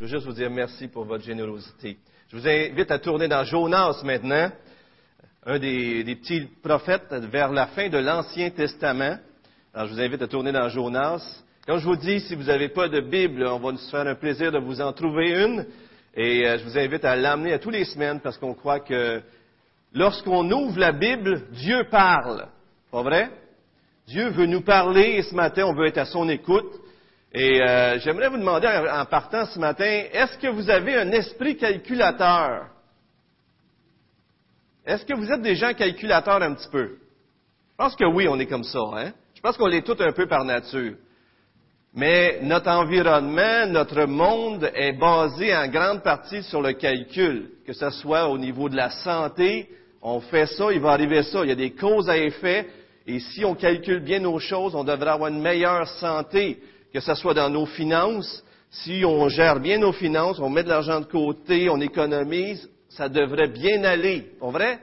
Je veux juste vous dire merci pour votre générosité. Je vous invite à tourner dans Jonas maintenant, un des, petits prophètes vers la fin de l'Ancien Testament. Alors, je vous invite à tourner dans Jonas. Comme je vous dis, si vous n'avez pas de Bible, on va nous faire un plaisir de vous en trouver une. Et euh, je vous invite à l'amener à tous les semaines parce qu'on croit que lorsqu'on ouvre la Bible, Dieu parle. Pas vrai? Dieu veut nous parler et ce matin, on veut être à son écoute. Et euh, j'aimerais vous demander en partant ce matin, est-ce que vous avez un esprit calculateur? Est-ce que vous êtes des gens calculateurs un petit peu? Je pense que oui, on est comme ça. Hein? Je pense qu'on est tous un peu par nature. Mais notre environnement, notre monde est basé en grande partie sur le calcul, que ce soit au niveau de la santé, on fait ça, il va arriver ça, il y a des causes à effet, et si on calcule bien nos choses, on devrait avoir une meilleure santé, que ce soit dans nos finances. Si on gère bien nos finances, on met de l'argent de côté, on économise, ça devrait bien aller. Pas vrai?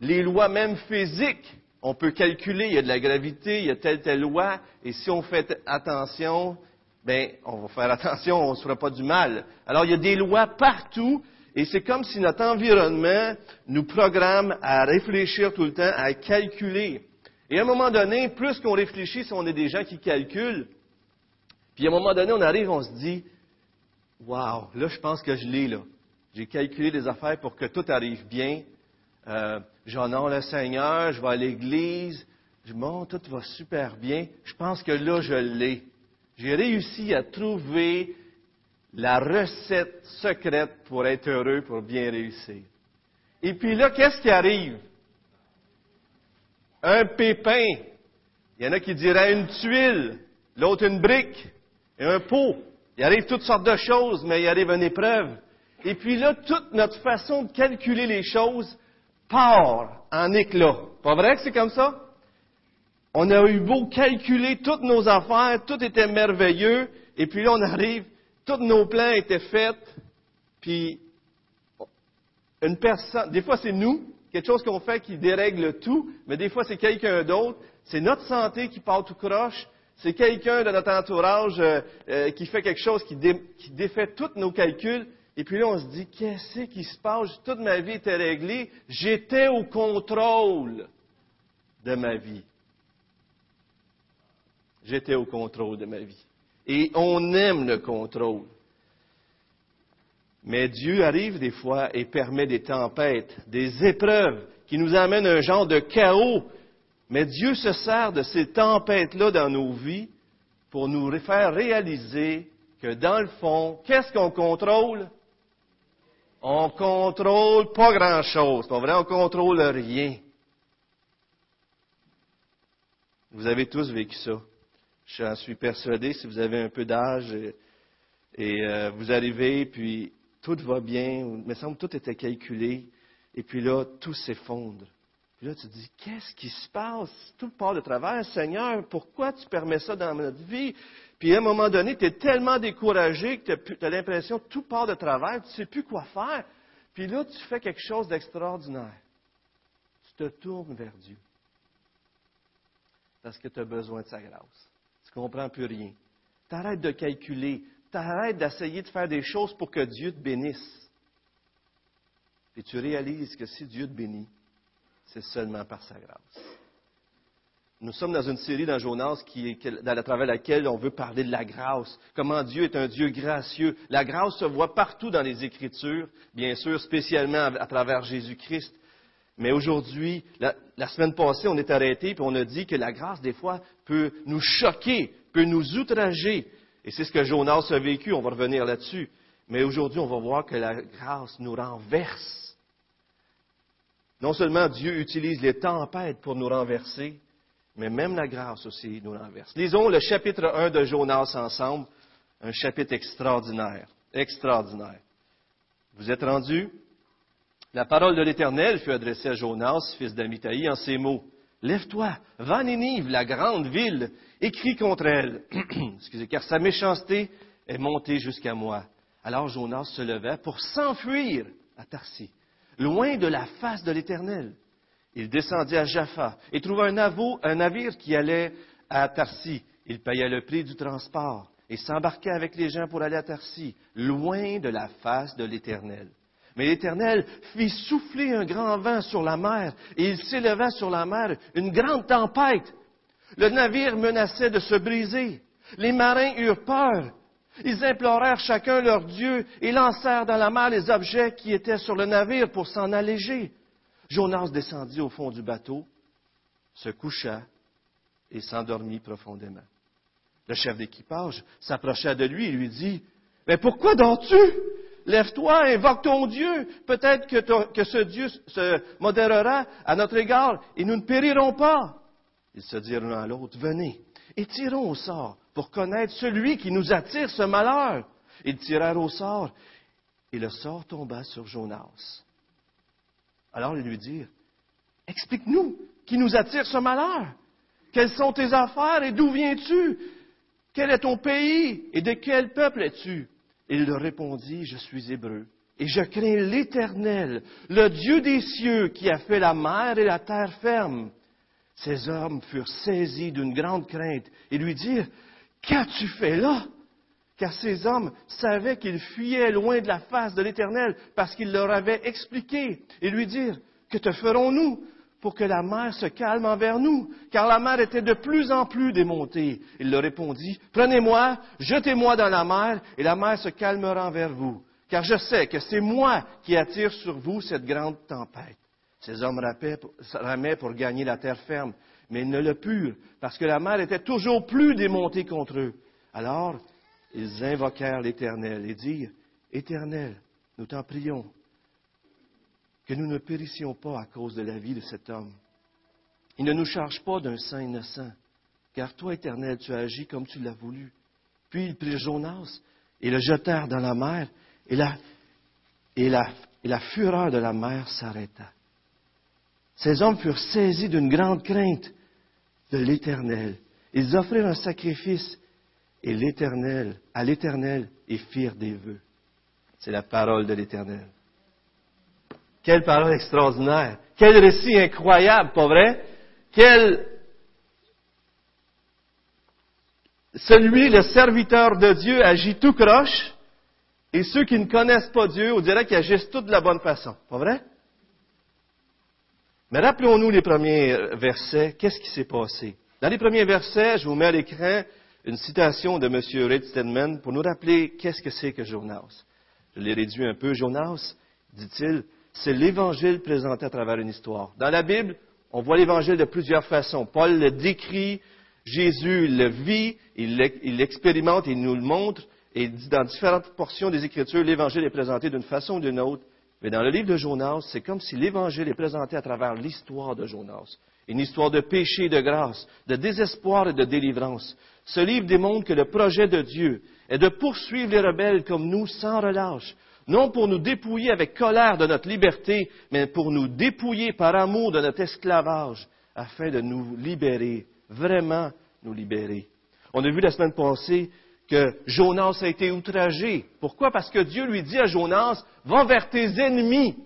Les lois même physiques, on peut calculer, il y a de la gravité, il y a telle, telle loi, et si on fait attention, ben, on va faire attention, on ne se fera pas du mal. Alors, il y a des lois partout, et c'est comme si notre environnement nous programme à réfléchir tout le temps, à calculer. Et à un moment donné, plus qu'on réfléchit, si on est des gens qui calculent, puis à un moment donné, on arrive, on se dit, wow, là, je pense que je l'ai, là. J'ai calculé des affaires pour que tout arrive bien. Euh, J'honore le Seigneur, je vais à l'église, je monte, tout va super bien. Je pense que là, je l'ai. J'ai réussi à trouver la recette secrète pour être heureux, pour bien réussir. Et puis là, qu'est-ce qui arrive? un pépin. Il y en a qui diraient une tuile, l'autre une brique et un pot. Il arrive toutes sortes de choses, mais il arrive une épreuve. Et puis là, toute notre façon de calculer les choses part en éclat. Pas vrai que c'est comme ça? On a eu beau calculer toutes nos affaires, tout était merveilleux, et puis là, on arrive, tous nos plans étaient faits, puis une personne, des fois c'est nous, quelque chose qu'on fait qui dérègle tout, mais des fois c'est quelqu'un d'autre. C'est notre santé qui part tout croche. C'est quelqu'un de notre entourage euh, euh, qui fait quelque chose qui, défait tous nos calculs. Et puis là, on se dit, qu'est-ce qui se passe? Toute ma vie était réglée. J'étais au contrôle de ma vie. J'étais au contrôle de ma vie. Et on aime le contrôle. Mais Dieu arrive des fois et permet des tempêtes, des épreuves qui nous amènent un genre de chaos. Mais Dieu se sert de ces tempêtes-là dans nos vies pour nous faire réaliser que dans le fond, qu'est-ce qu'on contrôle? On contrôle pas grand-chose. Pas vrai, on contrôle rien. Vous avez tous vécu ça. J'en suis persuadé, si vous avez un peu d'âge et, euh, vous arrivez, puis tout va bien, il me semble que tout était calculé, et puis là, tout s'effondre. Puis là, tu te dis, qu'est-ce qui se passe? Tout part de travers. Seigneur, pourquoi tu permets ça dans notre vie? Puis à un moment donné, tu es tellement découragé que tu as l'impression que tout part de travers, tu ne sais plus quoi faire. Puis là, tu fais quelque chose d'extraordinaire. Tu te tournes vers Dieu. Parce que tu as besoin de sa grâce. Tu ne comprends plus rien. Tu arrêtes de calculer t'arrêtes d'essayer de faire des choses pour que Dieu te bénisse. Et tu réalises que si Dieu te bénit, c'est seulement par sa grâce. Nous sommes dans une série dans Jonas qui à travers laquelle on veut parler de la grâce, comment Dieu est un Dieu gracieux. La grâce se voit partout dans les Écritures, bien sûr, spécialement à travers Jésus-Christ. Mais aujourd'hui, la, la, semaine passée, on est arrêté et on a dit que la grâce, des fois, peut nous choquer, peut nous outrager, et c'est ce que Jonas a vécu, on va revenir là-dessus. Mais aujourd'hui, on va voir que la grâce nous renverse. Non seulement Dieu utilise les tempêtes pour nous renverser, mais même la grâce aussi nous renverse. Lisons le chapitre 1 de Jonas ensemble, un chapitre extraordinaire, extraordinaire. Vous êtes rendus? La parole de l'Éternel fut adressée à Jonas, fils d'Amitai, en ces mots. Lève-toi, va à Nénive, la grande ville, écris contre elle, excusez, car sa méchanceté est montée jusqu'à moi. Alors Jonas se leva pour s'enfuir à Tarsi, loin de la face de l'Éternel. Il descendit à Jaffa et trouva un, navire qui allait à Tarsi. Il paya le prix du transport et s'embarqua avec les gens pour aller à Tarsis, loin de la face de l'Éternel. Mais l'Éternel fit souffler un grand vent sur la mer, et il s'éleva sur la mer une grande tempête. Le navire menaçait de se briser. Les marins eurent peur. Ils implorèrent chacun leur Dieu et lancèrent dans la mer les objets qui étaient sur le navire pour s'en alléger. Jonas descendit au fond du bateau, se coucha et s'endormit profondément. Le chef d'équipage s'approcha de lui et lui dit, Mais pourquoi dors-tu? Lève-toi, invoque ton Dieu. Peut-être que, que, ce Dieu se modérera à notre égard et nous ne périrons pas. Ils se dirent l'un à l'autre, Venez et tirons au sort pour connaître celui qui nous attire ce malheur. Ils tirèrent au sort et le sort tomba sur Jonas. Alors ils lui dirent, Explique-nous qui nous attire ce malheur. Quelles sont tes affaires et d'où viens-tu? Quel est ton pays et de quel peuple es-tu? Il leur répondit, Je suis hébreu, et je crains l'Éternel, le Dieu des cieux qui a fait la mer et la terre ferme. Ces hommes furent saisis d'une grande crainte et lui dirent, Qu'as-tu fait là Car ces hommes savaient qu'ils fuyaient loin de la face de l'Éternel parce qu'il leur avait expliqué et lui dirent, Que te ferons-nous pour que la mer se calme envers nous, car la mer était de plus en plus démontée. Il leur répondit, Prenez-moi, jetez-moi dans la mer, et la mer se calmera envers vous, car je sais que c'est moi qui attire sur vous cette grande tempête. Ces hommes ramaient pour gagner la terre ferme, mais ils ne le purent, parce que la mer était toujours plus démontée contre eux. Alors, ils invoquèrent l'Éternel et dirent, Éternel, nous t'en prions, que nous ne périssions pas à cause de la vie de cet homme. Il ne nous charge pas d'un saint innocent, car toi, Éternel, tu as agi comme tu l'as voulu. Puis ils prirent Jonas et le jetèrent dans la mer, et la, et la, et la fureur de la mer s'arrêta. Ces hommes furent saisis d'une grande crainte de l'Éternel. Ils offrirent un sacrifice et l'Éternel, à l'Éternel, et firent des vœux. C'est la parole de l'Éternel. Quelle parole extraordinaire. Quel récit incroyable, pas vrai? Quel, celui, le serviteur de Dieu, agit tout croche, et ceux qui ne connaissent pas Dieu, on dirait qu'ils agissent tous de la bonne façon. Pas vrai? Mais rappelons-nous les premiers versets. Qu'est-ce qui s'est passé? Dans les premiers versets, je vous mets à l'écran une citation de M. Reid Stedman pour nous rappeler qu'est-ce que c'est que Jonas. Je l'ai réduit un peu. Jonas, dit-il, c'est l'Évangile présenté à travers une histoire. Dans la Bible, on voit l'Évangile de plusieurs façons. Paul le décrit, Jésus le vit, il l'expérimente, il nous le montre, et dans différentes portions des Écritures, l'Évangile est présenté d'une façon ou d'une autre. Mais dans le livre de Jonas, c'est comme si l'Évangile est présenté à travers l'histoire de Jonas. Une histoire de péché et de grâce, de désespoir et de délivrance. Ce livre démontre que le projet de Dieu est de poursuivre les rebelles comme nous sans relâche, non pour nous dépouiller avec colère de notre liberté, mais pour nous dépouiller par amour de notre esclavage, afin de nous libérer, vraiment nous libérer. On a vu la semaine passée que Jonas a été outragé. Pourquoi? Parce que Dieu lui dit à Jonas, va vers tes ennemis.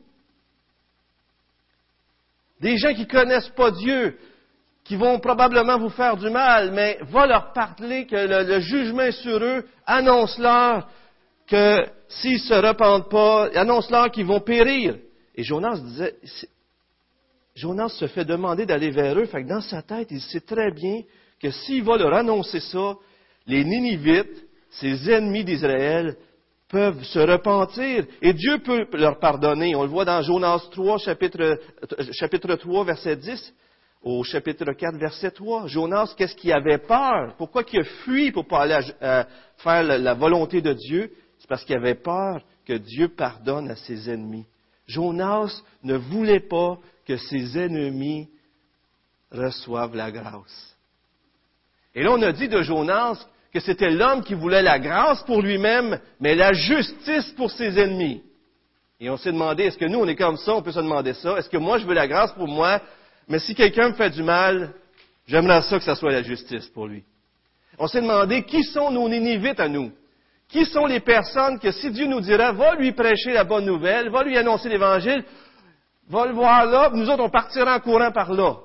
Des gens qui ne connaissent pas Dieu, qui vont probablement vous faire du mal, mais va leur parler que le, jugement est sur eux, annonce-leur que s'ils ne se repentent pas, annonce-leur qu'ils vont périr. Et Jonas disait, Jonas se fait demander d'aller vers eux, fait que dans sa tête, il sait très bien que s'il va leur annoncer ça, les Ninivites, ces ennemis d'Israël, peuvent se repentir et Dieu peut leur pardonner. On le voit dans Jonas 3, chapitre, chapitre 3, verset 10, au chapitre 4, verset 3. Jonas, qu'est-ce qu'il avait peur? Pourquoi il a fui pour pas aller faire la volonté de Dieu? c'est parce qu'il avait peur que Dieu pardonne à ses ennemis. Jonas ne voulait pas que ses ennemis reçoivent la grâce. Et là, on a dit de Jonas que c'était l'homme qui voulait la grâce pour lui-même, mais la justice pour ses ennemis. Et on s'est demandé, est-ce que nous, on est comme ça, on peut se demander ça? Est-ce que moi, je veux la grâce pour moi, mais si quelqu'un me fait du mal, j'aimerais ça que ça soit la justice pour lui. On s'est demandé, qui sont nos Ninivites à nous? Qui sont les personnes que si Dieu nous dira, va lui prêcher la bonne nouvelle, va lui annoncer l'Évangile, va le voir là, nous autres, on partira en courant par là.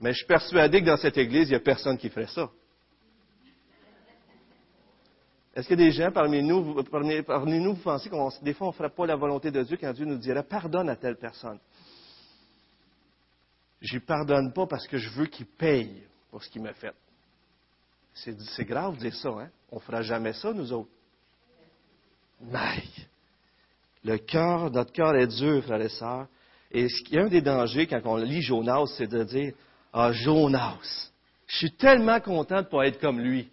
Mais je suis persuadé que dans cette Église, il n'y a personne qui ferait ça. Est-ce a des gens parmi nous, parmi, parmi nous, vous pensez qu'on, des fois, on ne ferait pas la volonté de Dieu quand Dieu nous dirait pardonne à telle personne? Je ne pardonne pas parce que je veux qu'il paye pour ce qu'il m'a fait. C'est, grave de dire ça, hein? On ne fera jamais ça, nous autres. Mais, le cœur, notre cœur est dur, frères et sœurs. Et un des dangers quand on lit Jonas, c'est de dire, ah, Jonas, je suis tellement content de ne pas être comme lui.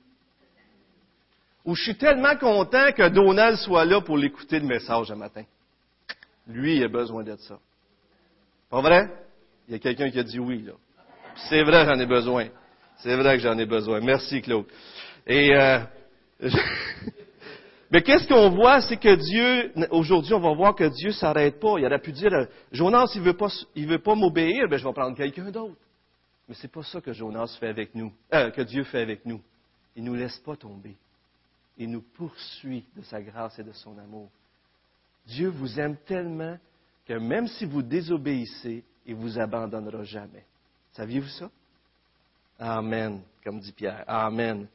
Ou je suis tellement content que Donald soit là pour l'écouter le message un matin. Lui, il a besoin d'être ça. Pas vrai? Il y a quelqu'un qui a dit oui, là. C'est vrai, j'en ai besoin. C'est vrai que j'en ai besoin. Merci, Claude. Et euh, mais qu'est-ce qu'on voit, c'est que Dieu, aujourd'hui, on va voir que Dieu s'arrête pas. Il aurait pu dire, Jonas, il veut pas, il veut pas m'obéir, ben je vais prendre quelqu'un d'autre. Mais c'est pas ça que Jonas fait avec nous, euh, que Dieu fait avec nous. Il nous laisse pas tomber. Il nous poursuit de sa grâce et de son amour. Dieu vous aime tellement que même si vous désobéissez, il vous abandonnera jamais. Saviez-vous ça? Amen, comme dit Pierre. Amen.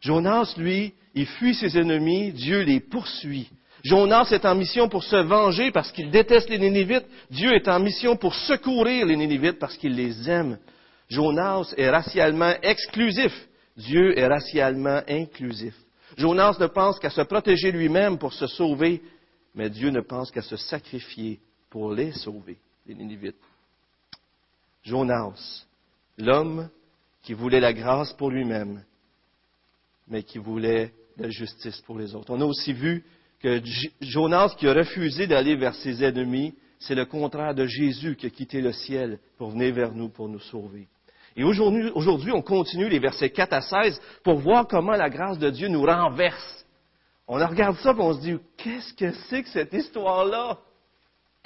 Jonas, lui, il fuit ses ennemis, Dieu les poursuit. Jonas est en mission pour se venger parce qu'il déteste les Nénévites. Dieu est en mission pour secourir les Nénévites parce qu'il les aime. Jonas est racialement exclusif. Dieu est racialement inclusif. Jonas ne pense qu'à se protéger lui-même pour se sauver, mais Dieu ne pense qu'à se sacrifier pour les sauver, les Nénévites. Jonas, l'homme qui voulait la grâce pour lui-même, mais qui voulait la justice pour les autres. On a aussi vu que Jonas qui a refusé d'aller vers ses ennemis, c'est le contraire de Jésus qui a quitté le ciel pour venir vers nous, pour nous sauver. Et aujourd'hui, on continue les versets 4 à 16 pour voir comment la grâce de Dieu nous renverse. On regarde ça et on se dit, qu'est-ce que c'est que cette histoire-là?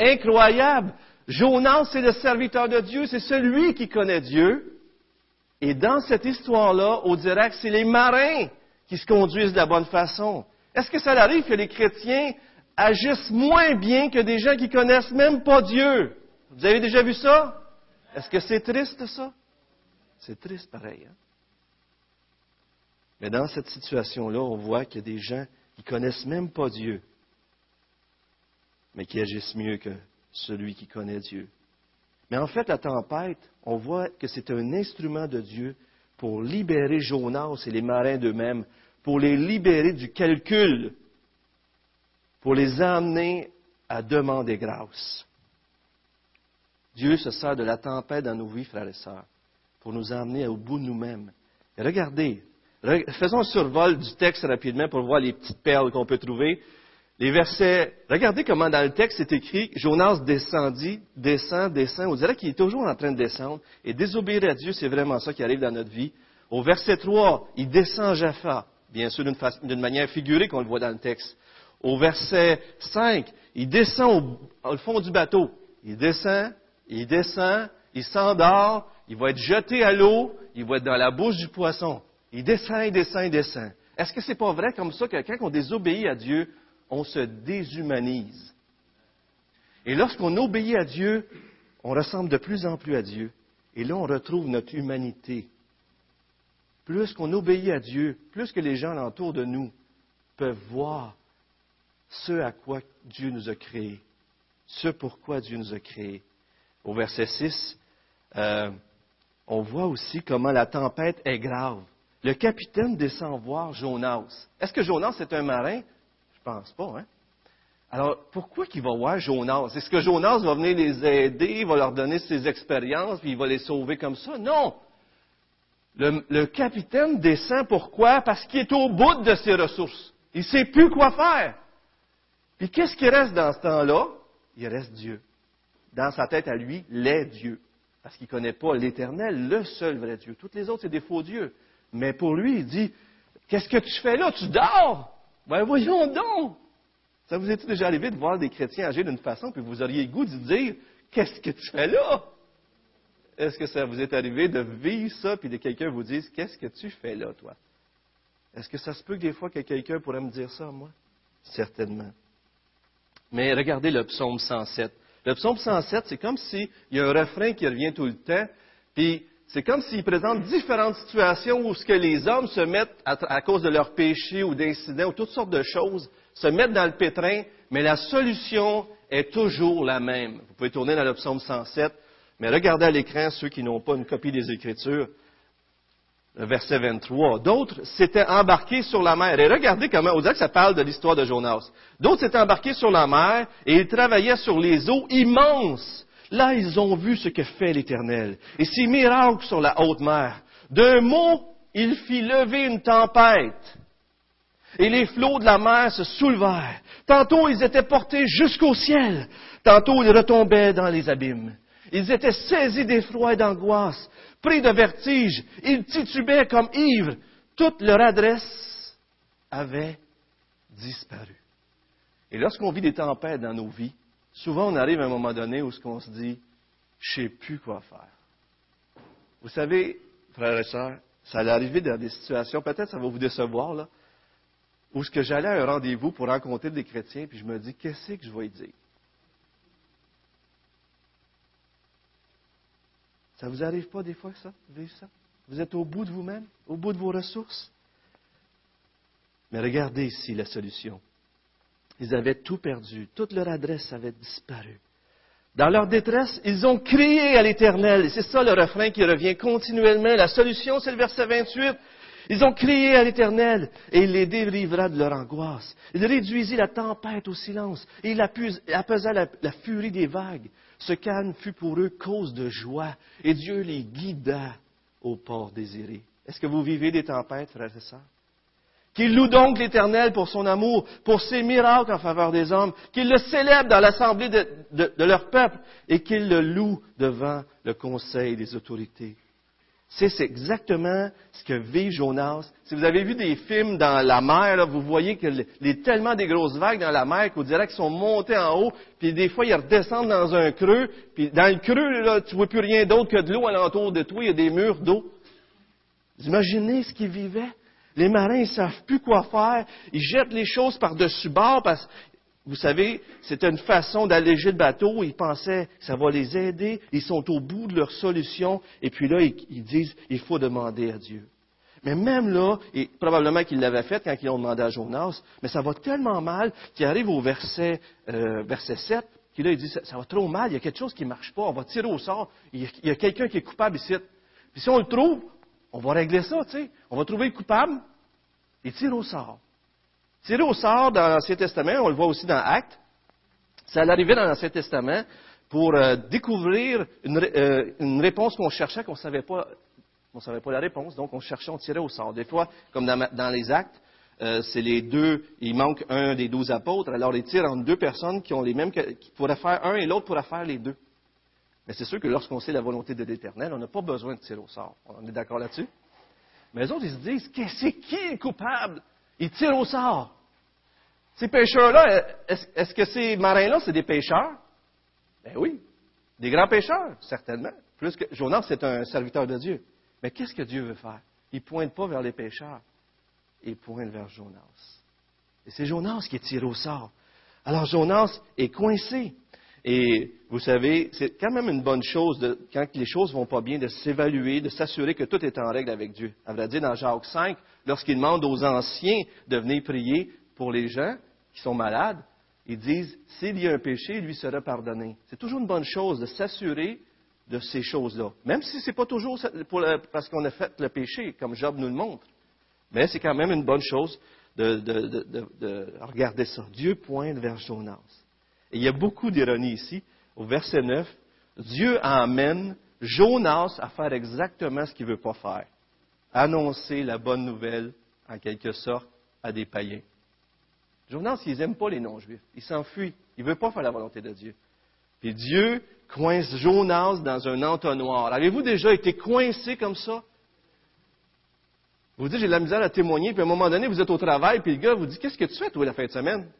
Incroyable! Jonas, c'est le serviteur de Dieu, c'est celui qui connaît Dieu. Et dans cette histoire-là, on dirait que c'est les marins qui se conduisent de la bonne façon. Est-ce que ça arrive que les chrétiens agissent moins bien que des gens qui connaissent même pas Dieu? Vous avez déjà vu ça? Est-ce que c'est triste, ça? C'est triste pareil. Hein? Mais dans cette situation-là, on voit qu'il y a des gens qui connaissent même pas Dieu, mais qui agissent mieux que celui qui connaît Dieu. Mais en fait, la tempête, on voit que c'est un instrument de Dieu pour libérer Jonas et les marins d'eux-mêmes, pour les libérer du calcul, pour les amener à demander grâce. Dieu se sert de la tempête dans nos vies, frères et sœurs, pour nous emmener au bout de nous-mêmes. regardez, faisons un survol du texte rapidement pour voir les petites perles qu'on peut trouver. Les versets, regardez comment dans le texte c'est écrit, Jonas descendit, descend, descend. On dirait qu'il est toujours en train de descendre. Et désobéir à Dieu, c'est vraiment ça qui arrive dans notre vie. Au verset 3, il descend Jaffa, bien sûr d'une manière figurée qu'on le voit dans le texte. Au verset 5, il descend au, fond du bateau. Il descend, il descend, il s'endort, il va être jeté à l'eau, il va être dans la bouche du poisson. Il descend, il descend, il descend. Est-ce que c'est pas vrai comme ça que quand on désobéit à Dieu, on se déshumanise? Et lorsqu'on obéit à Dieu, on ressemble de plus en plus à Dieu. Et là, on retrouve notre humanité. Plus qu'on obéit à Dieu, plus que les gens autour de nous peuvent voir ce à quoi Dieu nous a créés, ce pourquoi Dieu nous a créés. Au verset 6, euh, on voit aussi comment la tempête est grave. Le capitaine descend voir Jonas. Est-ce que Jonas est un marin? Je pense pas, hein? Alors, pourquoi qu'il va voir Jonas? Est-ce que Jonas va venir les aider, il va leur donner ses expériences, puis il va les sauver comme ça? Non! Le, capitaine descend pourquoi? Parce qu'il est au bout de ses ressources. Il ne sait plus quoi faire. Puis qu'est-ce qui reste dans ce temps-là? Il reste Dieu. Dans sa tête à lui, l'est Dieu. Parce qu'il ne connaît pas l'éternel, le seul vrai Dieu. Toutes les autres, c'est des faux dieux. Mais pour lui, il dit, qu'est-ce que tu fais là? Tu dors! Ben voyons donc! Ça vous est déjà arrivé de voir des chrétiens agir d'une façon, puis vous auriez goût de dire Qu'est-ce que tu fais là? Est-ce que ça vous est arrivé de vivre ça, puis de quelqu'un vous dise Qu'est-ce que tu fais là, toi? Est-ce que ça se peut que des fois que quelqu'un pourrait me dire ça, moi? Certainement. Mais regardez le psaume 107. Le psaume 107, c'est comme s'il y a un refrain qui revient tout le temps, puis c'est comme s'il présente différentes situations où ce que les hommes se mettent, à, cause de leurs péchés ou d'incidents ou toutes sortes de choses, se mettent dans le pétrin, mais la solution est toujours la même. Vous pouvez tourner dans le psaume 107, mais regardez à l'écran ceux qui n'ont pas une copie des Écritures verset 23. D'autres s'étaient embarqués sur la mer. Et regardez comment, on dirait que ça parle de l'histoire de Jonas. D'autres s'étaient embarqués sur la mer et ils travaillaient sur les eaux immenses. Là, ils ont vu ce que fait l'Éternel. Et ses miracles sur la haute mer. D'un mot, il fit lever une tempête. Et les flots de la mer se soulevèrent. Tantôt, ils étaient portés jusqu'au ciel. Tantôt, ils retombaient dans les abîmes. Ils étaient saisis d'effroi et d'angoisse pris de vertige, ils titubaient comme ivres. Toute leur adresse avait disparu. Et lorsqu'on vit des tempêtes dans nos vies, souvent on arrive à un moment donné où qu'on se dit, je ne sais plus quoi faire. Vous savez, frères et sœurs, ça allait arriver dans des situations, peut-être ça va vous décevoir, là, où ce que j'allais à un rendez-vous pour rencontrer des chrétiens, puis je me dis, qu'est-ce que je vais dire? Ça vous arrive pas des fois ça, vivre ça? Vous êtes au bout de vous-même, au bout de vos ressources? Mais regardez ici la solution. Ils avaient tout perdu, toute leur adresse avait disparu. Dans leur détresse, ils ont crié à l'Éternel. C'est ça le refrain qui revient continuellement. La solution, c'est le verset 28. Ils ont crié à l'Éternel et il les délivra de leur angoisse. Il réduisit la tempête au silence et il apaisa la furie des vagues. Ce calme fut pour eux cause de joie et Dieu les guida au port désiré. Est-ce que vous vivez des tempêtes, frères et sœurs? Qu'ils louent donc l'Éternel pour son amour, pour ses miracles en faveur des hommes, qu'ils le célèbrent dans l'assemblée de, de leur peuple et qu'ils le louent devant le conseil des autorités. C'est exactement ce que vit Jonas. Si vous avez vu des films dans la mer, vous voyez qu'il y a tellement des grosses vagues dans la mer qu'on dirait qu'ils sont montés en haut, puis des fois ils redescendent dans un creux, puis dans le creux, là, tu vois plus rien d'autre que de l'eau alentour de toi, il y a des murs d'eau. Imaginez ce qu'ils vivaient? Les marins, ils savent plus quoi faire. Ils jettent les choses par-dessus bord parce vous savez, c'était une façon d'alléger le bateau. Ils pensaient ça va les aider. Ils sont au bout de leur solution. Et puis là, ils, disent, il faut demander à Dieu. Mais même là, et probablement qu'ils l'avaient fait quand ils ont demandé à Jonas, mais ça va tellement mal qu'ils arrivent au verset, euh, verset 7, qu'il là, il dit, ça, va trop mal, il y a quelque chose qui ne marche pas, on va tirer au sort, il y a, quelqu'un qui est coupable ici. Puis si on le trouve, on va régler ça, tu sais. On va trouver le coupable et tire au sort. Tiré au sort dans l'Ancien Testament, on le voit aussi dans Actes, ça arrivait dans l'Ancien Testament pour euh, découvrir euh, une, réponse qu'on cherchait, qu'on ne savait pas, on savait pas la réponse, donc on cherchait, on tirait au sort. Des fois, comme dans, les Actes, euh, c'est les deux, il manque un des douze apôtres, alors ils tirent entre deux personnes qui ont les mêmes, qui pourraient faire un et l'autre pourrait faire les deux. Mais c'est sûr que lorsqu'on sait la volonté de l'Éternel, on n'a pas besoin de tirer au sort. On est d'accord là-dessus? Mais les autres, ils se disent, c'est qui est coupable? Ils tirent au sort. Ces pêcheurs-là, est-ce que ces marins-là, c'est des pêcheurs? Ben oui. Des grands pêcheurs, certainement. Plus que Jonas, c'est un serviteur de Dieu. Mais qu'est-ce que Dieu veut faire? Il ne pointe pas vers les pêcheurs. Il pointe vers Jonas. Et c'est Jonas qui est tiré au sort. Alors Jonas est coincé. Et vous savez, c'est quand même une bonne chose, quand les choses vont pas bien, de s'évaluer, de s'assurer que tout est en règle avec Dieu. À vrai dire, dans Jacques 5, lorsqu'il demande aux anciens de venir prier pour les gens qui sont malades, ils disent, s'il y a un péché, il lui sera pardonné. C'est toujours une bonne chose de s'assurer de ces choses-là. Même si ce n'est pas toujours parce qu'on a fait le péché, comme Job nous le montre. Mais c'est quand même une bonne chose de, de regarder ça. Dieu pointe vers Jonas. Et il y a beaucoup d'ironie ici. Au verset 9, Dieu amène Jonas à faire exactement ce qu'il ne veut pas faire. Annoncer la bonne nouvelle, en quelque sorte, à des païens. Jonas, ils n'aiment pas les non-juifs. Ils s'enfuient. Ils ne veulent pas faire la volonté de Dieu. Puis Dieu coince Jonas dans un entonnoir. Avez-vous déjà été coincé comme ça? Vous dites, j'ai de la misère à témoigner, puis à un moment donné, vous êtes au travail, puis le gars vous dit, qu'est-ce que tu fais, toi, la fin de semaine?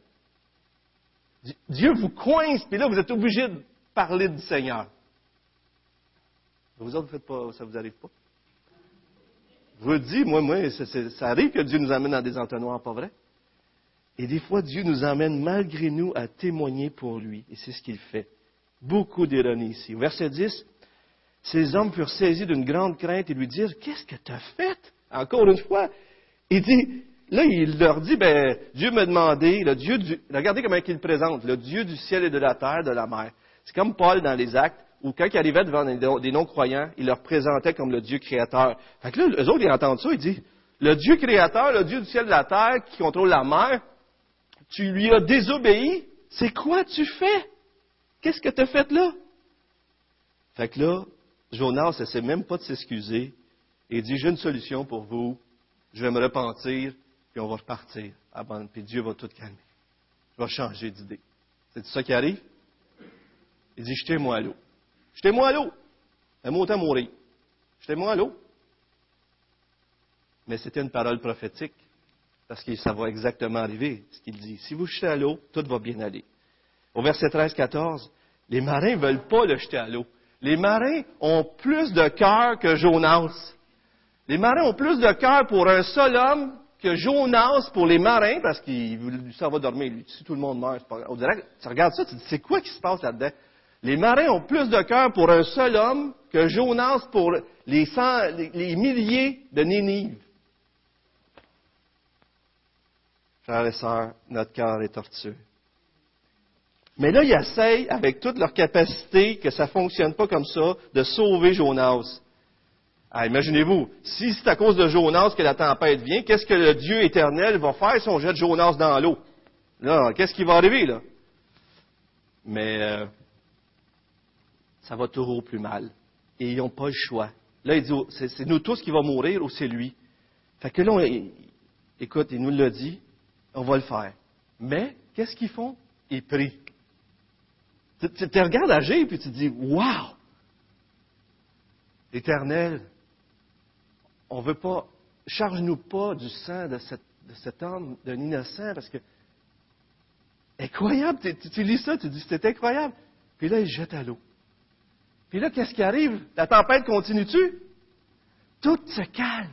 Dieu vous coince, puis là, vous êtes obligé de parler du Seigneur. Vous autres, vous faites pas, ça vous arrive pas? Je vous dis, moi, moi, ça, arrive que Dieu nous amène dans des entonnoirs, pas vrai? Et des fois, Dieu nous amène malgré nous à témoigner pour lui. Et c'est ce qu'il fait. Beaucoup d'ironie ici. Verset 10. Ces hommes furent saisis d'une grande crainte et lui dirent, qu'est-ce que tu as fait? Encore une fois. Il dit, là, il leur dit, ben, Dieu m'a demandé, le Dieu du, regardez comment il le présente, le Dieu du ciel et de la terre, de la mer. C'est comme Paul dans les actes, où quand il arrivait devant des non-croyants, il leur présentait comme le Dieu créateur. Fait que là, eux autres, ils entendent ça, ils disent, le Dieu créateur, le Dieu du ciel et de la terre, qui contrôle la mer, tu lui as désobéi, c'est quoi tu fais? Qu'est-ce que tu as fait là? Fait que là, Jonas ne sait même pas de s'excuser et dit, j'ai une solution pour vous, je vais me repentir, puis on va repartir. Ah puis Dieu va tout calmer. Je vais changer d'idée. C'est ça qui arrive? Il dit, jetez-moi à l'eau. Jetez-moi à l'eau. Elle autant mourir. Jetez-moi à l'eau. Mais c'était une parole prophétique, parce que ça va exactement arriver, ce qu'il dit. Si vous jetez à l'eau, tout va bien aller. Au verset 13-14, les marins ne veulent pas le jeter à l'eau. Les marins ont plus de cœur que Jonas. Les marins ont plus de cœur pour un seul homme que Jonas pour les marins, parce qu'il s'en va dormir. Si tout le monde meurt, pas grave. tu regardes ça, tu te dis, c'est quoi qui se passe là-dedans? Les marins ont plus de cœur pour un seul homme que Jonas pour les, milliers de Ninive. Frères et sœurs, notre cœur est tortueux. Mais là, ils essayent, avec toute leur capacité, que ça ne fonctionne pas comme ça, de sauver Jonas. Ah, imaginez-vous, si c'est à cause de Jonas que la tempête vient, qu'est-ce que le Dieu éternel va faire si on jette Jonas dans l'eau? Là, qu'est-ce qui va arriver, là? Mais euh, ça va toujours plus mal. Et ils n'ont pas le choix. Là, il dit, oh, c'est nous tous qui vont mourir ou c'est lui. Fait que là, écoute, il nous l'a dit, on va le faire. Mais, qu'est-ce qu'ils font? Ils prient. Tu, te regardes agir et tu te dis, wow! Éternel, on veut pas, charge-nous pas du sang de, cet homme, d'un innocent, parce que, incroyable, tu, lis ça, tu dis, c'est incroyable. Puis là, il jette à l'eau. Puis là, qu'est-ce qui arrive? La tempête continue-tu? Tout se calme.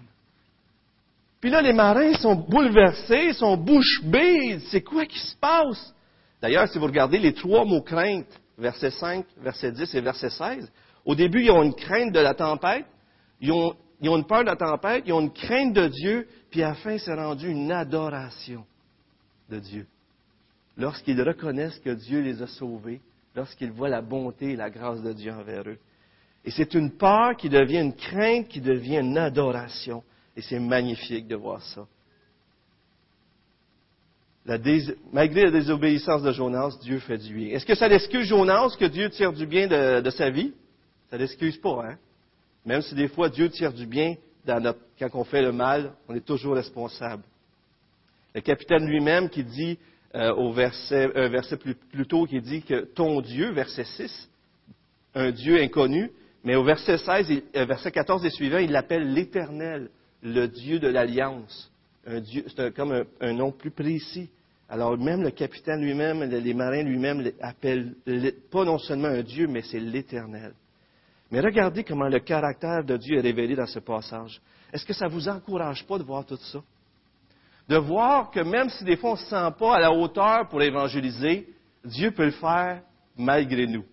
Puis là, les marins sont bouleversés, sont bouche bée. C'est quoi qui se passe? D'ailleurs, si vous regardez les trois mots crainte, verset 5, verset 10 et verset 16, au début, ils ont une crainte de la tempête, ils ont, une peur de la tempête, ils ont une crainte de Dieu, puis à la fin, c'est rendu une adoration de Dieu. Lorsqu'ils reconnaissent que Dieu les a sauvés, lorsqu'ils voient la bonté et la grâce de Dieu envers eux. Et c'est une peur qui devient une crainte, qui devient une adoration. Et c'est magnifique de voir ça malgré la désobéissance de Jonas, Dieu fait du bien. Est-ce que ça l'excuse Jonas que Dieu tire du bien de, sa vie? Ça l'excuse pas, hein? Même si des fois Dieu tire du bien quand on fait le mal, on est toujours responsable. Le capitaine lui-même qui dit euh, au verset, un verset plus, tôt, qui dit que ton Dieu, verset 6, un Dieu inconnu, mais au verset 16, euh, verset 14 et suivant, il l'appelle l'Éternel, le Dieu de l'Alliance. c'est comme un, nom plus précis. Alors même le capitaine lui-même, les marins lui-même appellent pas non seulement un Dieu, mais c'est l'Éternel. Mais regardez comment le caractère de Dieu est révélé dans ce passage. Est-ce que ça ne vous encourage pas de voir tout ça? De voir que même si des fois on ne se sent pas à la hauteur pour évangéliser, Dieu peut le faire malgré nous.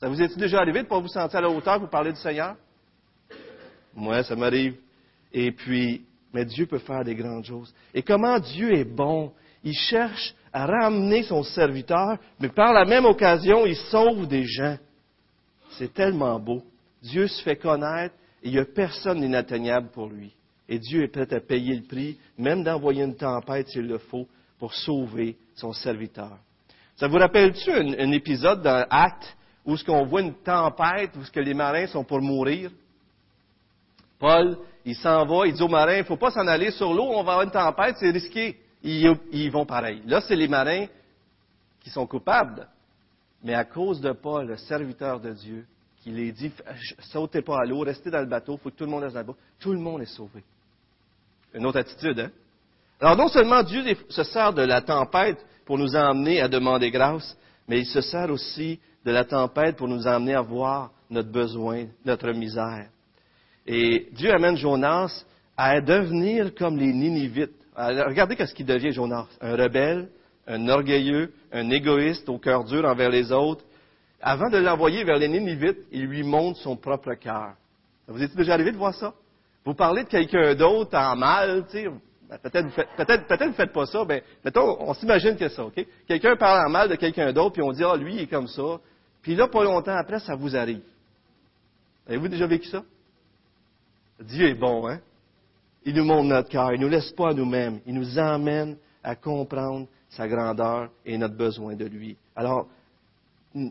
Ça vous est-il déjà arrivé de ne pas vous sentir à la hauteur pour parler du Seigneur? Moi, ça m'arrive. Et puis, mais Dieu peut faire des grandes choses. Et comment Dieu est bon? Il cherche à ramener son serviteur, mais par la même occasion, il sauve des gens. C'est tellement beau. Dieu se fait connaître et il n'y a personne d'inatteignable pour lui. Et Dieu est prêt à payer le prix, même d'envoyer une tempête s'il le faut, pour sauver son serviteur. Ça vous rappelle-tu un, épisode dans Acte où ce qu'on voit une tempête, où ce que les marins sont pour mourir? Paul, il s'en va, il dit aux marins, il ne faut pas s'en aller sur l'eau, on va avoir une tempête, c'est risqué ils, vont pareil. Là, c'est les marins qui sont coupables. Mais à cause de Paul, le serviteur de Dieu, qui les dit sautez pas à l'eau, restez dans le bateau, il faut que tout le monde reste bateau, tout le monde est sauvé. Une autre attitude, hein? Alors, non seulement Dieu se sert de la tempête pour nous emmener à demander grâce, mais il se sert aussi de la tempête pour nous emmener à voir notre besoin, notre misère. Et Dieu amène Jonas à devenir comme les Ninivites. Regardez qu'est-ce qu'il devient, Jonas. Un rebelle, un orgueilleux, un égoïste au cœur dur envers les autres. avant de l'envoyer vers les Nénivites, il lui montre son propre cœur. Vous êtes déjà arrivé de voir ça? Vous parlez de quelqu'un d'autre en mal, tu sais, ben, peut-être peut-être, peut-être faites pas ça, ben, mettons, on s'imagine que ça, OK? Quelqu'un parle en mal de quelqu'un d'autre, puis on dit, ah, lui, il est comme ça. Puis là, pas longtemps après, ça vous arrive. Avez-vous déjà vécu ça? Dieu est bon, hein? Il nous montre notre cœur, il nous laisse pas à nous-mêmes, il nous emmène à comprendre sa grandeur et notre besoin de lui. Alors,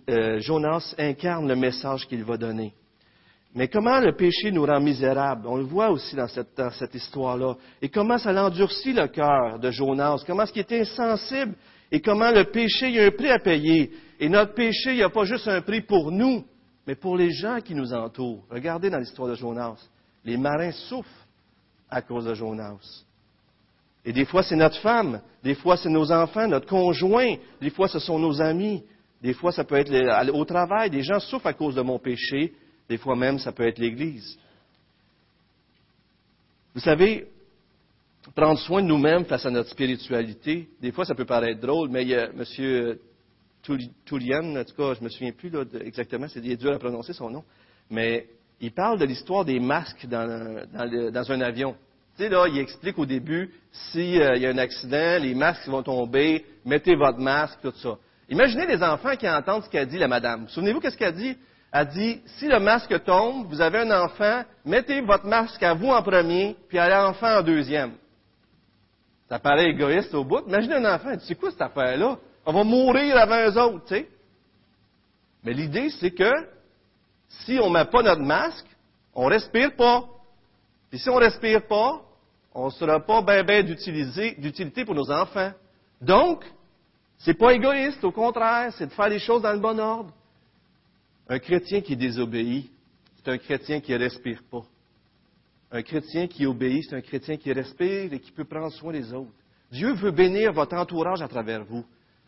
euh, Jonas incarne le message qu'il va donner. Mais comment le péché nous rend misérables? On le voit aussi dans cette, histoire-là. Et comment ça l'endurcit le cœur de Jonas? Comment est-ce qu'il est insensible? Et comment le péché, il y a un prix à payer? Et notre péché, il n'y a pas juste un prix pour nous, mais pour les gens qui nous entourent. Regardez dans l'histoire de Jonas. Les marins souffrent à cause de Jonas. Et des fois, c'est notre femme, des fois, c'est nos enfants, notre conjoint, des fois, ce sont nos amis, des fois, ça peut être au travail, des gens souffrent à cause de mon péché, des fois même, ça peut être l'Église. Vous savez, prendre soin de nous-mêmes face à notre spiritualité, des fois, ça peut paraître drôle, mais il y a M. Toulian, en tout cas, je me souviens plus là, exactement, c'est dur à prononcer son nom, mais il parle de l'histoire des masques dans, un avion. Tu sais, là, il explique au début, s'il euh, y a un accident, les masques vont tomber, mettez votre masque, tout ça. Imaginez les enfants qui entendent ce qu'a dit la madame. Souvenez-vous qu'est-ce qu'elle dit? A dit, si le masque tombe, vous avez un enfant, mettez votre masque à vous en premier, puis à l'enfant en deuxième. Ça paraît égoïste au bout. Imaginez un enfant, tu sais quoi cette affaire-là? On va mourir avant eux autres, tu sais. Mais l'idée, c'est que si on ne met pas notre masque, on ne respire pas. Puis si on ne respire pas, on ne sera pas bien ben d'utilité pour nos enfants. Donc, c'est pas égoïste, au contraire, c'est de faire les choses dans le bon ordre. Un chrétien qui désobéit, c'est un chrétien qui ne respire pas. Un chrétien qui obéit, c'est un chrétien qui respire et qui peut prendre soin des autres. Dieu veut bénir votre entourage à travers vous.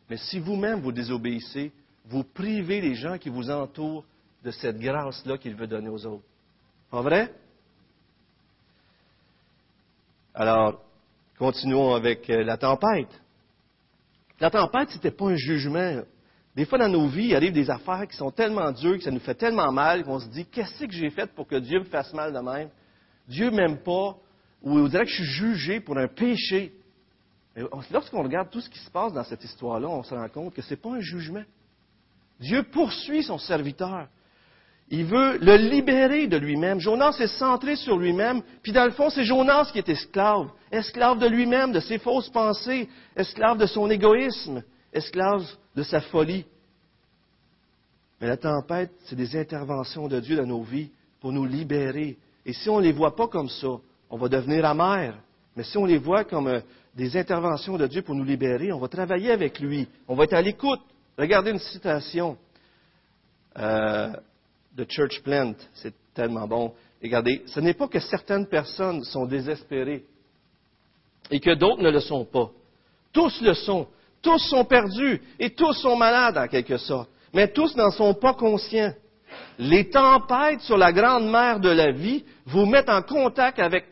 Mais si vous-même vous désobéissez, vous privez les gens qui vous entourent de cette grâce-là qu'il veut donner aux autres. Pas vrai? Alors, continuons avec euh, la tempête. La tempête, ce n'était pas un jugement des fois, dans nos vies, il arrive des affaires qui sont tellement dures, que ça nous fait tellement mal, qu'on se dit, qu'est-ce que j'ai fait pour que Dieu me fasse mal de même? Dieu m'aime pas, ou on dirait que je suis jugé pour un péché. lorsqu'on regarde tout ce qui se passe dans cette histoire-là, on se rend compte que ce n'est pas un jugement. Dieu poursuit son serviteur. Il veut le libérer de lui-même. Jonas est centré sur lui-même, puis dans le fond, c'est Jonas qui est esclave. Esclave de lui-même, de ses fausses pensées, esclave de son égoïsme, esclave de sa folie. Mais la tempête, c'est des interventions de Dieu dans nos vies pour nous libérer. Et si on ne les voit pas comme ça, on va devenir amer. Mais si on les voit comme euh, des interventions de Dieu pour nous libérer, on va travailler avec lui. On va être à l'écoute. Regardez une citation euh, de Church Plant. C'est tellement bon. Regardez, ce n'est pas que certaines personnes sont désespérées et que d'autres ne le sont pas. Tous le sont. Tous sont perdus et tous sont malades en quelque sorte, mais tous n'en sont pas conscients. Les tempêtes sur la grande mer de la vie vous mettent en contact avec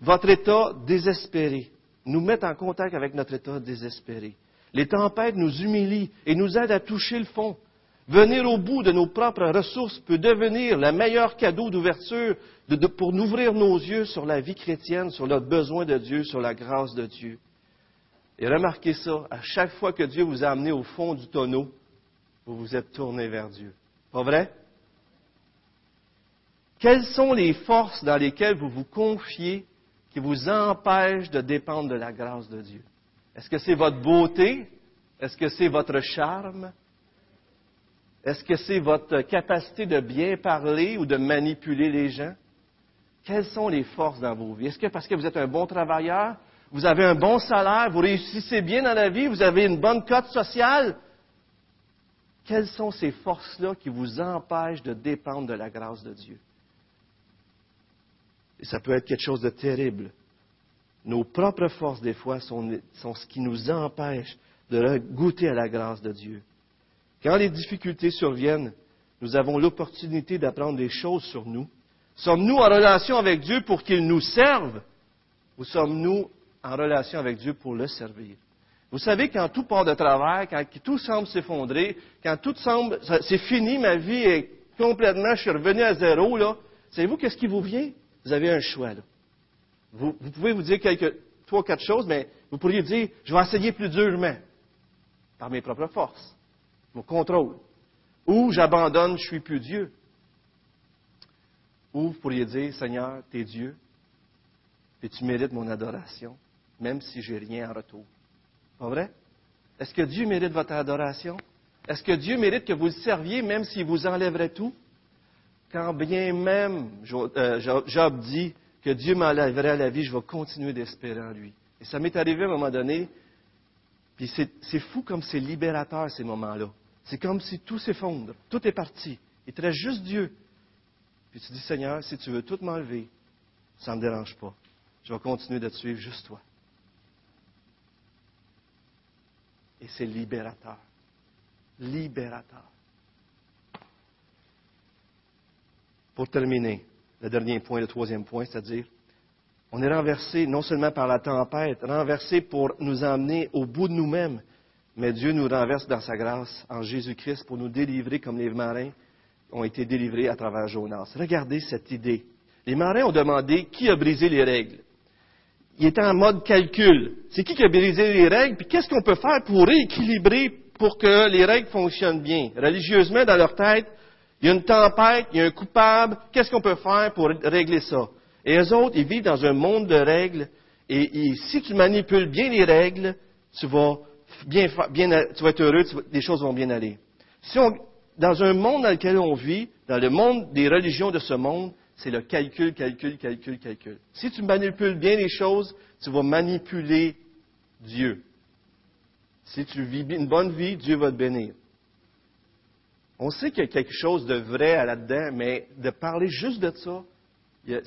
votre état désespéré, nous mettent en contact avec notre état désespéré. Les tempêtes nous humilient et nous aident à toucher le fond. Venir au bout de nos propres ressources peut devenir le meilleur cadeau d'ouverture pour ouvrir nos yeux sur la vie chrétienne, sur notre besoin de Dieu, sur la grâce de Dieu. Et remarquez ça, à chaque fois que Dieu vous a amené au fond du tonneau, vous vous êtes tourné vers Dieu. Pas vrai? Quelles sont les forces dans lesquelles vous vous confiez qui vous empêchent de dépendre de la grâce de Dieu? Est-ce que c'est votre beauté? Est-ce que c'est votre charme? Est-ce que c'est votre capacité de bien parler ou de manipuler les gens? Quelles sont les forces dans vos vies? Est-ce que parce que vous êtes un bon travailleur, vous avez un bon salaire, vous réussissez bien dans la vie, vous avez une bonne cote sociale. Quelles sont ces forces-là qui vous empêchent de dépendre de la grâce de Dieu? Et ça peut être quelque chose de terrible. Nos propres forces, des fois, sont, sont ce qui nous empêche de goûter à la grâce de Dieu. Quand les difficultés surviennent, nous avons l'opportunité d'apprendre des choses sur nous. Sommes-nous en relation avec Dieu pour qu'il nous serve? Ou sommes-nous en relation avec Dieu pour le servir. Vous savez, quand tout part de travers, quand tout semble s'effondrer, quand tout semble, c'est fini, ma vie est complètement, je suis revenu à zéro, là. Savez-vous qu'est-ce qui vous vient? Vous avez un choix, là. Vous, pouvez vous dire quelque, trois, quatre choses, mais vous pourriez dire, je vais essayer plus durement, par mes propres forces, mon contrôle. Ou j'abandonne, je suis plus Dieu. Ou vous pourriez dire, Seigneur, tu es Dieu, et tu mérites mon adoration, même si j'ai rien en retour. Pas vrai? Est-ce que Dieu mérite votre adoration? Est-ce que Dieu mérite que vous le serviez même s'il vous enlèverait tout? Quand bien même euh, Job dit que Dieu m'enlèverait la vie, je vais continuer d'espérer en lui. Et ça m'est arrivé à un moment donné, puis c'est fou comme c'est libérateur ces moments-là. C'est comme si tout s'effondre, tout est parti. Il te reste juste Dieu. Puis tu dis, Seigneur, si tu veux tout m'enlever, ça ne me dérange pas. Je vais continuer de te suivre juste toi. Et c'est libérateur. Libérateur. Pour terminer, le dernier point, le troisième point, c'est-à-dire, on est renversé non seulement par la tempête, renversé pour nous emmener au bout de nous-mêmes, mais Dieu nous renverse dans sa grâce en Jésus-Christ pour nous délivrer comme les marins ont été délivrés à travers Jonas. Regardez cette idée. Les marins ont demandé qui a brisé les règles. Ils étaient en mode calcul. C'est qui qui a brisé les règles, puis qu'est-ce qu'on peut faire pour rééquilibrer pour que les règles fonctionnent bien? Religieusement, dans leur tête, il y a une tempête, il y a un coupable, qu'est-ce qu'on peut faire pour régler ça? Et eux autres, ils vivent dans un monde de règles, et, si tu manipules bien les règles, tu vas, bien, bien, tu vas être heureux, les choses vont bien aller. Si on, dans un monde dans lequel on vit, dans le monde des religions de ce monde, c'est le calcul, calcul, calcul, calcul. Si tu manipules bien les choses, tu vas manipuler Dieu. Si tu vis une bonne vie, Dieu va te bénir. On sait qu'il y a quelque chose de vrai là-dedans, mais de parler juste de ça,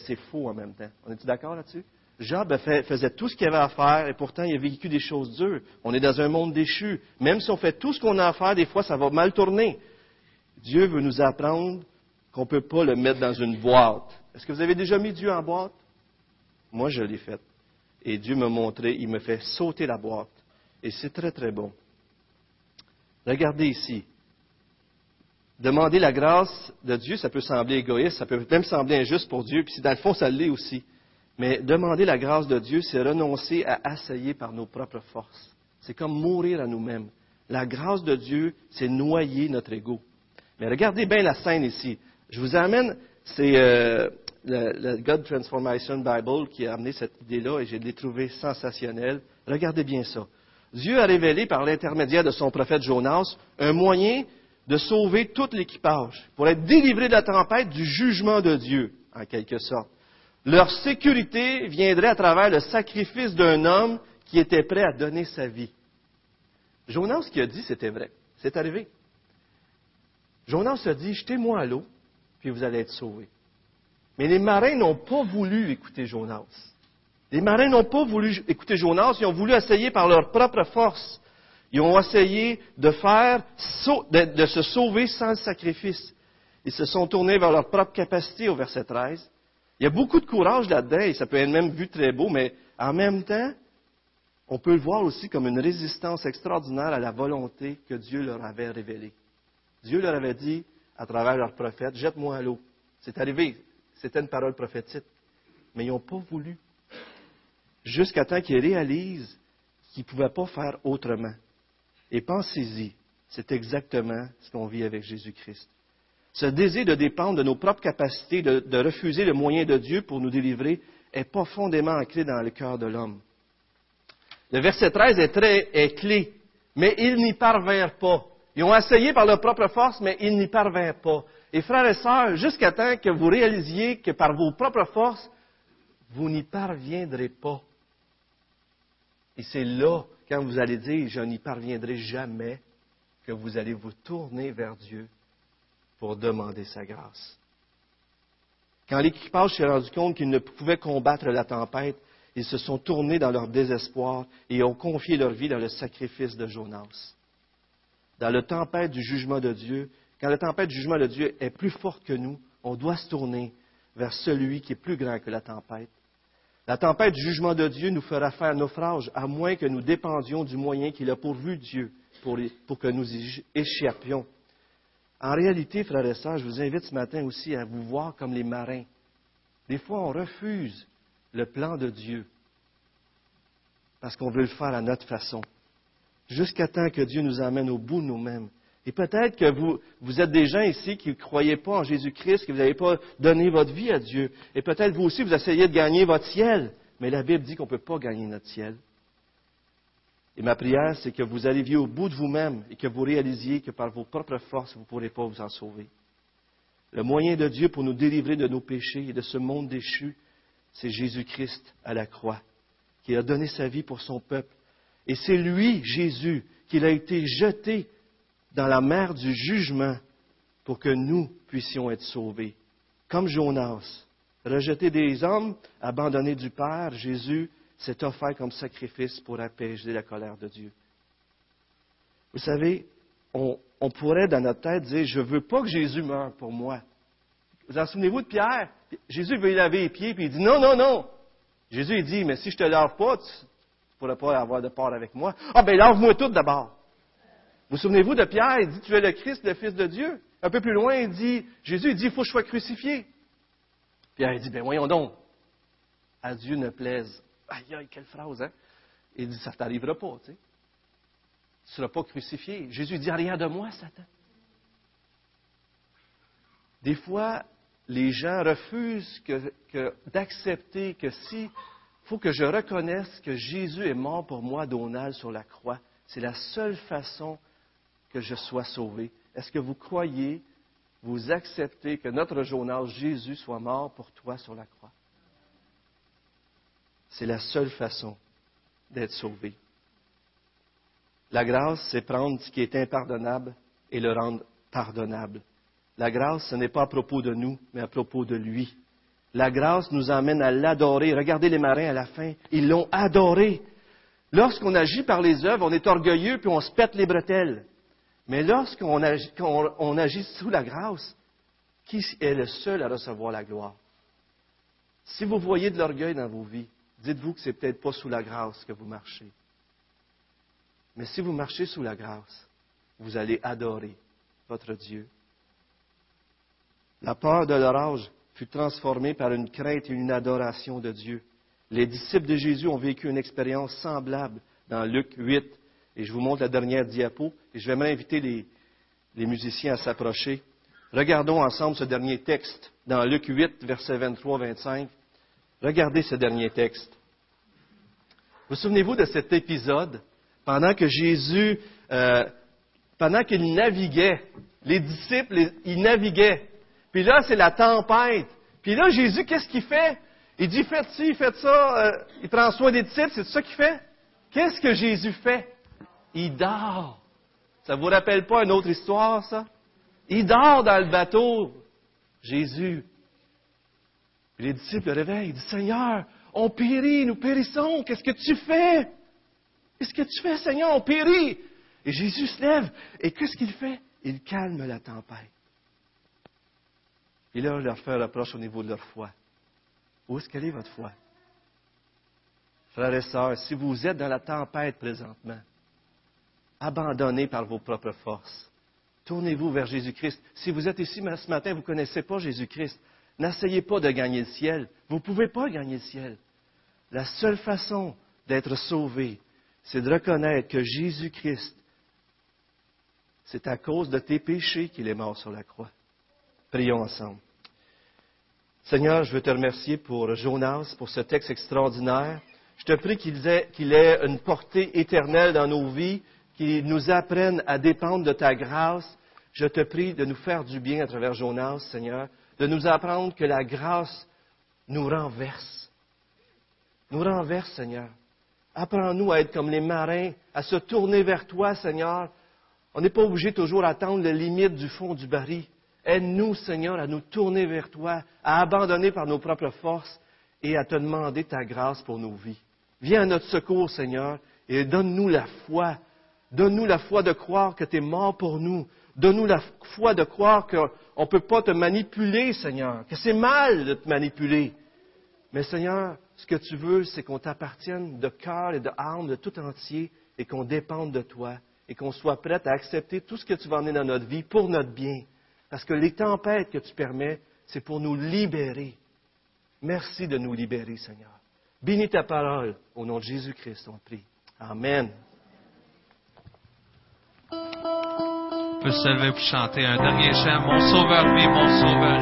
c'est faux en même temps. On est-tu d'accord là-dessus? Job faisait tout ce qu'il avait à faire et pourtant il a vécu des choses dures. On est dans un monde déchu. Même si on fait tout ce qu'on a à faire, des fois ça va mal tourner. Dieu veut nous apprendre qu'on ne peut pas le mettre dans une boîte. Est-ce que vous avez déjà mis Dieu en boîte? Moi, je l'ai fait. Et Dieu m'a montré, il me fait sauter la boîte. Et c'est très, très bon. Regardez ici. Demander la grâce de Dieu, ça peut sembler égoïste, ça peut même sembler injuste pour Dieu, puis dans le fond, ça l'est aussi. Mais demander la grâce de Dieu, c'est renoncer à assailler par nos propres forces. C'est comme mourir à nous-mêmes. La grâce de Dieu, c'est noyer notre ego. Mais regardez bien la scène ici. Je vous amène, c'est euh, le, God Transformation Bible qui a amené cette idée-là et je l'ai trouvé sensationnelle. Regardez bien ça. Dieu a révélé par l'intermédiaire de son prophète Jonas un moyen de sauver tout l'équipage pour être délivré de la tempête du jugement de Dieu, en quelque sorte. Leur sécurité viendrait à travers le sacrifice d'un homme qui était prêt à donner sa vie. Jonas, ce qu'il a dit, c'était vrai. C'est arrivé. Jonas a dit, jetez-moi à l'eau, puis vous allez être sauvés. Mais les marins n'ont pas voulu écouter Jonas. Les marins n'ont pas voulu écouter Jonas, ils ont voulu essayer par leur propre force. Ils ont essayé de faire, de, se sauver sans sacrifice. Ils se sont tournés vers leur propre capacité au verset 13. Il y a beaucoup de courage là-dedans et ça peut être même vu très beau, mais en même temps, on peut le voir aussi comme une résistance extraordinaire à la volonté que Dieu leur avait révélée. Dieu leur avait dit, à travers leur prophète, jette-moi à l'eau. C'est arrivé, c'était une parole prophétique. Mais ils n'ont pas voulu. Jusqu'à temps qu'ils réalisent qu'ils ne pouvaient pas faire autrement. Et pensez-y, c'est exactement ce qu'on vit avec Jésus-Christ. Ce désir de dépendre de nos propres capacités, de, refuser le moyen de Dieu pour nous délivrer, est profondément ancré dans le cœur de l'homme. Le verset 13 est très est clé, mais ils n'y parvinrent pas. Ils ont essayé par leur propre force, mais ils n'y parvinrent pas. Et frères et sœurs, jusqu'à temps que vous réalisiez que par vos propres forces, vous n'y parviendrez pas. Et c'est là, quand vous allez dire je n'y parviendrai jamais, que vous allez vous tourner vers Dieu pour demander sa grâce. Quand l'équipage s'est rendu compte qu'ils ne pouvaient combattre la tempête, ils se sont tournés dans leur désespoir et ont confié leur vie dans le sacrifice de Jonas dans la tempête du jugement de Dieu, quand la tempête du jugement de Dieu est plus forte que nous, on doit se tourner vers celui qui est plus grand que la tempête. La tempête du jugement de Dieu nous fera faire naufrage, à moins que nous dépendions du moyen qu'il a pourvu Dieu pour, que nous y échappions. En réalité, frères et sœurs, je vous invite ce matin aussi à vous voir comme les marins. Des fois, on refuse le plan de Dieu parce qu'on veut le faire à notre façon, jusqu'à temps que Dieu nous amène au bout de nous-mêmes. Et peut-être que vous, êtes des gens ici qui ne croyez pas en Jésus-Christ, que vous n'avez pas donné votre vie à Dieu. Et peut-être vous aussi, vous essayez de gagner votre ciel. Mais la Bible dit qu'on ne peut pas gagner notre ciel. Et ma prière, c'est que vous arriviez au bout de vous-même et que vous réalisiez que par vos propres forces, vous ne pourrez pas vous en sauver. Le moyen de Dieu pour nous délivrer de nos péchés et de ce monde déchu, c'est Jésus-Christ à la croix qui a donné sa vie pour son peuple. Et c'est lui, Jésus, qui a été jeté dans la mer du jugement pour que nous puissions être sauvés. Comme Jonas, rejeté des hommes, abandonné du Père, Jésus s'est offert comme sacrifice pour apaiser la colère de Dieu. Vous savez, on, pourrait dans notre tête dire, je ne veux pas que Jésus meure pour moi. Vous en souvenez-vous de Pierre? Jésus veut y laver les pieds, puis il dit, non, non, non, Jésus il dit, mais si je te lave pas, tu pourras pas avoir de part avec moi. Ah ben lave-moi tout d'abord. Vous, souvenez-vous de Pierre, il dit, tu es le Christ, le Fils de Dieu. Un peu plus loin, il dit, Jésus il dit, il faut que je sois crucifié. Pierre il dit, ben voyons donc, à Dieu ne plaise. Aïe, aïe, quelle phrase, hein? Il dit, ça t'arrivera pas, tu sais. Tu ne seras pas crucifié. Jésus dit, rien de moi, Satan. Des fois, les gens refusent d'accepter que si faut que je reconnaisse que Jésus est mort pour moi, Donald, sur la croix, c'est la seule façon que je sois sauvé. Est-ce que vous croyez, vous acceptez que notre journal Jésus soit mort pour toi sur la croix? C'est la seule façon d'être sauvé. La grâce, c'est prendre ce qui est impardonnable et le rendre pardonnable. La grâce, ce n'est pas à propos de nous, mais à propos de lui. La grâce nous amène à l'adorer. Regardez les marins à la fin, ils l'ont adoré. Lorsqu'on agit par les œuvres, on est orgueilleux puis on se pète les bretelles. Mais lorsqu'on agit, sous la grâce, qui est le seul à recevoir la gloire? Si vous voyez de l'orgueil dans vos vies, dites-vous que ce n'est peut-être pas sous la grâce que vous marchez. Mais si vous marchez sous la grâce, vous allez adorer votre Dieu la peur de l'orage fut transformée par une crainte et une adoration de Dieu. Les disciples de Jésus ont vécu une expérience semblable dans Luc 8. Et je vous montre la dernière diapo. Et je vais m'inviter les, les musiciens à s'approcher. Regardons ensemble ce dernier texte dans Luc 8, versets 23-25. Regardez ce dernier texte. Vous souvenez-vous de cet épisode? Pendant que Jésus, euh, pendant qu'il naviguait, les disciples, ils naviguaient puis là, c'est la tempête. Puis là, Jésus, qu'est-ce qu'il fait? Il dit, faites ci, faites ça. Euh, il prend soin des disciples, c'est ça qu'il fait? Qu'est-ce que Jésus fait? Il dort. Ça vous rappelle pas une autre histoire, ça? Il dort dans le bateau, Jésus. Puis les disciples le réveillent. Ils disent, Seigneur, on périt, nous périssons. Qu'est-ce que tu fais? Qu'est-ce que tu fais, Seigneur? On périt. Et Jésus se lève. Et qu'est-ce qu'il fait? Il calme la tempête. Et là, leur fait reproche au niveau de leur foi. Où est-ce qu'elle est votre foi? Frères et sœurs, si vous êtes dans la tempête présentement, abandonnés par vos propres forces, tournez-vous vers Jésus-Christ. Si vous êtes ici ce matin, vous ne connaissez pas Jésus-Christ, n'essayez pas de gagner le ciel. Vous ne pouvez pas gagner le ciel. La seule façon d'être sauvé, c'est de reconnaître que Jésus-Christ, c'est à cause de tes péchés qu'il est mort sur la croix. Prions ensemble. Seigneur, je veux te remercier pour Jonas, pour ce texte extraordinaire. Je te prie qu'il ait, une portée éternelle dans nos vies, qu'il nous apprenne à dépendre de ta grâce. Je te prie de nous faire du bien à travers Jonas, Seigneur, de nous apprendre que la grâce nous renverse. Nous renverse, Seigneur. Apprends-nous à être comme les marins, à se tourner vers toi, Seigneur. On n'est pas obligé toujours d'attendre les limites du fond du baril. Aide-nous, Seigneur, à nous tourner vers toi, à abandonner par nos propres forces et à te demander ta grâce pour nos vies. Viens à notre secours, Seigneur, et donne-nous la foi. Donne-nous la foi de croire que tu es mort pour nous. Donne-nous la foi de croire qu'on ne peut pas te manipuler, Seigneur, que c'est mal de te manipuler. Mais Seigneur, ce que tu veux, c'est qu'on t'appartienne de cœur et de âme, de tout entier, et qu'on dépende de toi, et qu'on soit prêt à accepter tout ce que tu vas emmener dans notre vie pour notre bien. Parce que les tempêtes que tu permets, c'est pour nous libérer. Merci de nous libérer, Seigneur. Bénis ta parole. Au nom de Jésus-Christ, on prie. Amen. On peut se lever pour chanter un dernier chant. Mon sauveur mon sauveur